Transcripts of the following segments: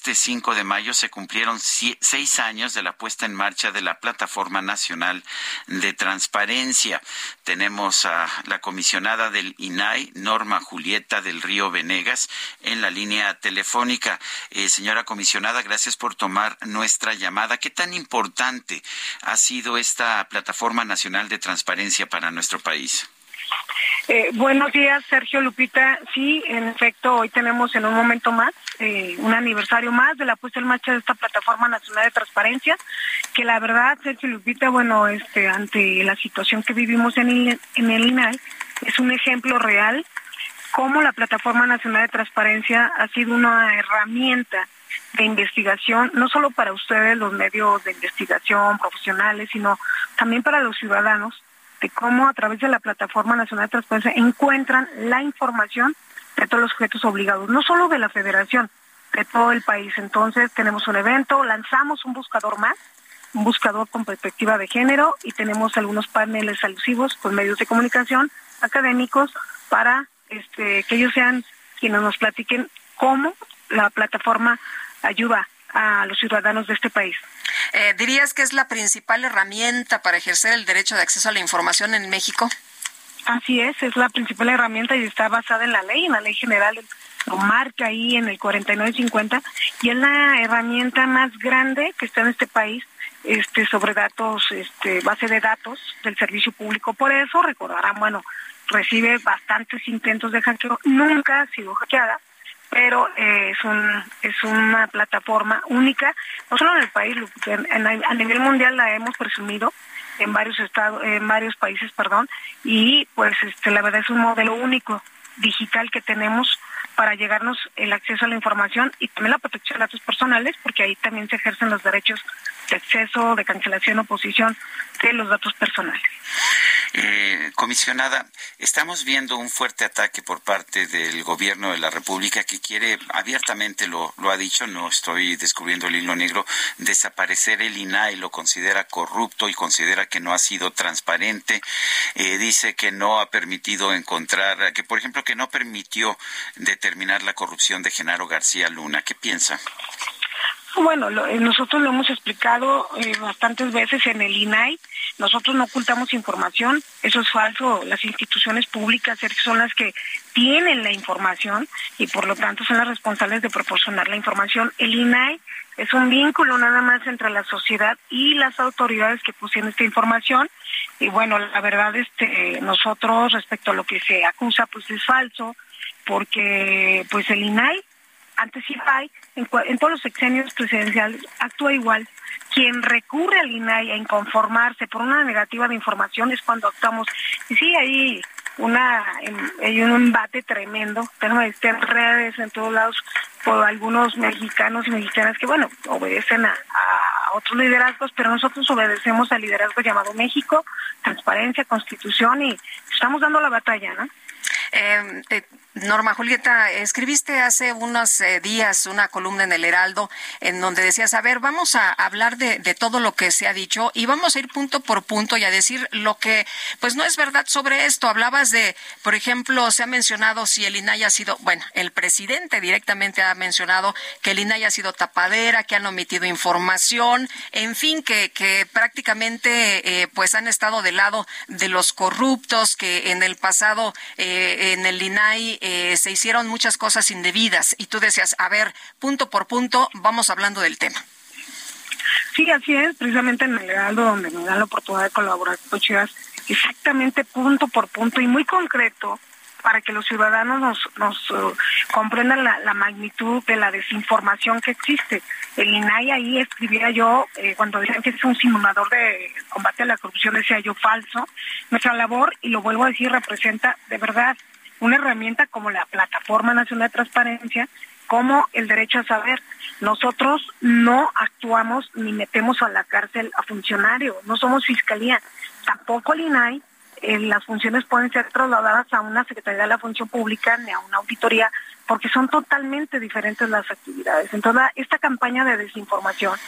Este 5 de mayo se cumplieron seis años de la puesta en marcha de la Plataforma Nacional de Transparencia. Tenemos a la comisionada del INAI, Norma Julieta del Río Venegas, en la línea telefónica. Eh, señora comisionada, gracias por tomar nuestra llamada. ¿Qué tan importante ha sido esta Plataforma Nacional de Transparencia para nuestro país? Eh, buenos días, Sergio Lupita. Sí, en efecto, hoy tenemos en un momento más eh, un aniversario más de la puesta en marcha de esta plataforma nacional de transparencia, que la verdad, Sergio Lupita, bueno, este, ante la situación que vivimos en el, en el es un ejemplo real cómo la plataforma nacional de transparencia ha sido una herramienta de investigación, no solo para ustedes, los medios de investigación profesionales, sino también para los ciudadanos de cómo a través de la Plataforma Nacional de Transparencia encuentran la información de todos los sujetos obligados, no solo de la federación, de todo el país. Entonces tenemos un evento, lanzamos un buscador más, un buscador con perspectiva de género y tenemos algunos paneles alusivos con medios de comunicación académicos para este, que ellos sean quienes nos platiquen cómo la plataforma ayuda a los ciudadanos de este país. Eh, ¿Dirías que es la principal herramienta para ejercer el derecho de acceso a la información en México? Así es, es la principal herramienta y está basada en la ley, en la ley general, lo marca ahí en el 4950 y es la herramienta más grande que está en este país este sobre datos, este base de datos del servicio público. Por eso recordarán, bueno, recibe bastantes intentos de hackeo, nunca ha sido hackeada pero eh, es un es una plataforma única no solo en el país a nivel mundial la hemos presumido en varios estados en varios países perdón y pues este la verdad es un modelo único digital que tenemos para llegarnos el acceso a la información y también la protección de datos personales porque ahí también se ejercen los derechos de acceso de cancelación o oposición de los datos personales eh, comisionada, estamos viendo un fuerte ataque por parte del gobierno de la República que quiere, abiertamente lo, ha dicho, no estoy descubriendo el hilo negro, desaparecer el INAI, lo considera corrupto y considera que no ha sido transparente. Eh, dice que no ha permitido encontrar, que por ejemplo, que no permitió determinar la corrupción de Genaro García Luna. ¿Qué piensa? Bueno, eh, nosotros lo hemos explicado eh, bastantes veces en el INAI. Nosotros no ocultamos información, eso es falso. Las instituciones públicas son las que tienen la información y por lo tanto son las responsables de proporcionar la información. El INAI es un vínculo nada más entre la sociedad y las autoridades que poseen esta información. Y bueno, la verdad, este, nosotros respecto a lo que se acusa, pues es falso, porque pues el INAI antes IFAI, en, en todos los sexenios presidenciales, actúa igual. Quien recurre al INAI a inconformarse por una negativa de información es cuando actuamos. Y sí, hay una hay un embate tremendo, pero en redes en todos lados por algunos mexicanos y mexicanas que, bueno, obedecen a, a otros liderazgos, pero nosotros obedecemos al liderazgo llamado México, transparencia, constitución y estamos dando la batalla, ¿no? Eh, eh, Norma Julieta, escribiste hace unos eh, días una columna en el Heraldo en donde decías, a ver, vamos a hablar de, todo lo que se ha dicho y vamos a ir punto por punto y a decir lo que, pues no es verdad sobre esto. Hablabas de, por ejemplo, se ha mencionado si el INAI ha sido, bueno, el presidente directamente ha mencionado que el INAI ha sido tapadera, que han omitido información, en fin, que, que prácticamente pues han estado del lado de los corruptos, que en el pasado en el INAI eh, se hicieron muchas cosas indebidas y tú decías, a ver, punto por punto, vamos hablando del tema. Sí, así es, precisamente en el Heraldo, donde me dan la oportunidad de colaborar con Chivas, exactamente punto por punto y muy concreto para que los ciudadanos nos, nos uh, comprendan la, magnitud de la desinformación que existe. El INAI ahí escribía yo, eh, cuando decían que es un simulador de combate a la corrupción, decía yo falso. Nuestra labor, y lo vuelvo a decir, representa de verdad una herramienta como la Plataforma Nacional de Transparencia, como el derecho a saber. Nosotros no actuamos ni metemos a la cárcel a funcionarios, no somos fiscalía, tampoco el INAI. Eh, las funciones pueden ser trasladadas a una Secretaría de la Función Pública ni a una auditoría porque son totalmente diferentes las actividades. Entonces, esta campaña de desinformación,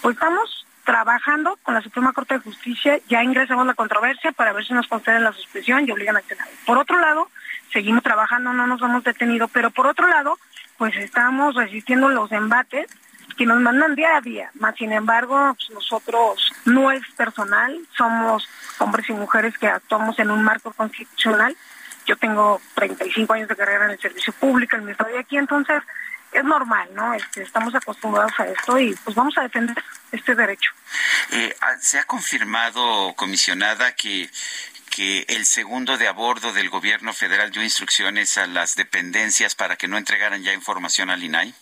pues estamos trabajando con la Suprema Corte de Justicia, ya ingresamos la controversia para ver si nos conceden la suspensión y obligan a accionar. Por otro lado, seguimos trabajando, no nos hemos detenido, pero por otro lado, pues estamos resistiendo los embates que nos mandan día a día. Más sin embargo, pues, nosotros no es personal, somos hombres y mujeres que actuamos en un marco constitucional. Yo tengo 35 años de carrera en el servicio público, en mi estoy aquí, entonces es normal, ¿no? Este, estamos acostumbrados a esto y pues vamos a defender este derecho. Eh, ah, ¿Se ha confirmado, comisionada, que que el segundo de a bordo del gobierno federal dio instrucciones a las dependencias para que no entregaran ya información al INAI?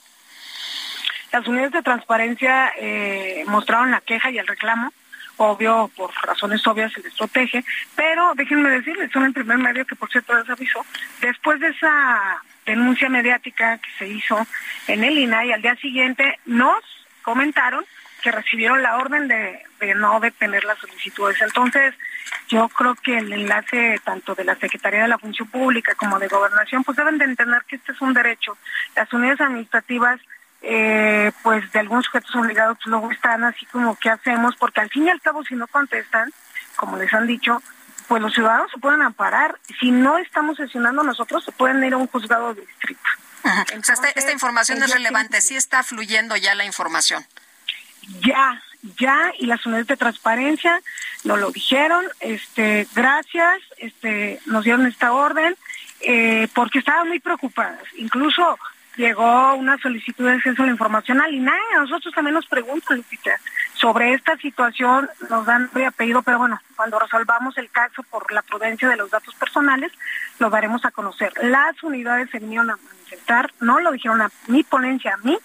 Las unidades de transparencia eh, mostraron la queja y el reclamo. Obvio, por razones obvias se les protege, pero déjenme decirles, son el primer medio que por cierto les avisó. Después de esa denuncia mediática que se hizo en el INAI, al día siguiente nos comentaron que recibieron la orden de, de no detener las solicitudes. Entonces, yo creo que el enlace tanto de la Secretaría de la Función Pública como de Gobernación, pues deben de entender que este es un derecho. Las unidades administrativas, eh, pues de algunos sujetos obligados, pues luego están así como, ¿qué hacemos? Porque al fin y al cabo, si no contestan, como les han dicho, pues los ciudadanos se pueden amparar. Si no estamos sesionando nosotros, se pueden ir a un juzgado de distrito. Entonces, esta, información es relevante, sí está fluyendo ya la información. Ya, ya y las unidades de transparencia nos lo dijeron, este, gracias, este, nos dieron esta orden, eh, porque estaban muy preocupadas. Incluso llegó una solicitud de acceso a la información al INAE, a nosotros también nos preguntan, Lupita, sobre esta situación, nos dan muy apellido, pero bueno, cuando resolvamos el caso por la prudencia de los datos personales, lo daremos a conocer. Las unidades se vinieron a manifestar, no lo dijeron a mi ponencia, a mí,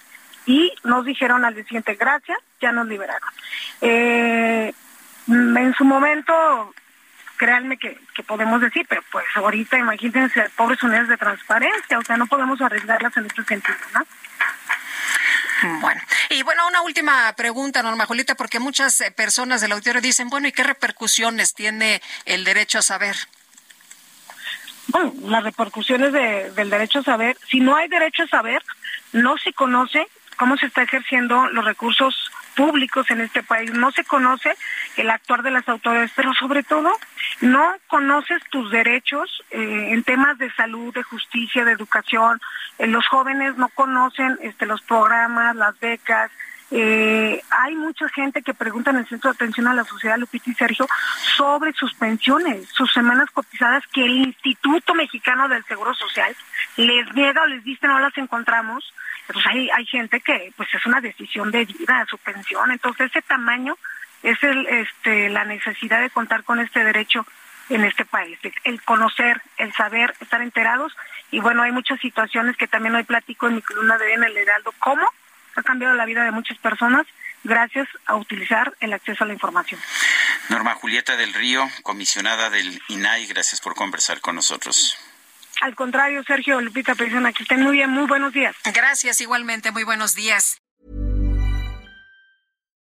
y nos dijeron al siguiente, gracias, ya nos liberaron. Eh, en su momento, créanme que, podemos decir, pero pues ahorita imagínense pobres unidades de transparencia, o sea, no podemos arriesgarlas en este sentido, ¿no? Bueno, y bueno, una última pregunta, Norma Julita, porque muchas eh, personas del auditorio dicen, bueno, ¿y qué repercusiones tiene el derecho a saber? Bueno, las repercusiones del derecho a saber, si no hay derecho a saber, no se conoce cómo se está ejerciendo los recursos públicos en este país. No se conoce el actuar de las autoridades, pero sobre todo no conoces tus derechos eh, en temas de salud, de justicia, de educación. Eh, los jóvenes no conocen este, los programas, las becas. Eh, hay mucha gente que pregunta en el centro de atención a la sociedad, Lupita y Sergio, sobre sus pensiones, sus semanas cotizadas que el Instituto Mexicano del Seguro Social les niega o les dice no las encontramos pues hay, hay gente que pues es una decisión de vida, su pensión, entonces ese tamaño es el, este, la necesidad de contar con este derecho en este país, el conocer, el saber, estar enterados. Y bueno, hay muchas situaciones que también hoy platico en mi columna de en el Heraldo, cómo ha cambiado la vida de muchas personas gracias a utilizar el acceso a la información. Norma Julieta del Río, comisionada del INAI, gracias por conversar con nosotros. Al contrario, Sergio, Lupita, persona que estén muy bien, muy buenos días. Gracias, igualmente, muy buenos días.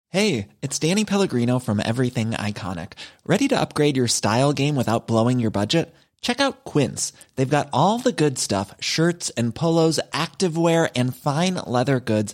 Hey, it's Danny Pellegrino from Everything Iconic. Ready to upgrade your style game without blowing your budget? Check out Quince. They've got all the good stuff shirts and polos, activewear, and fine leather goods,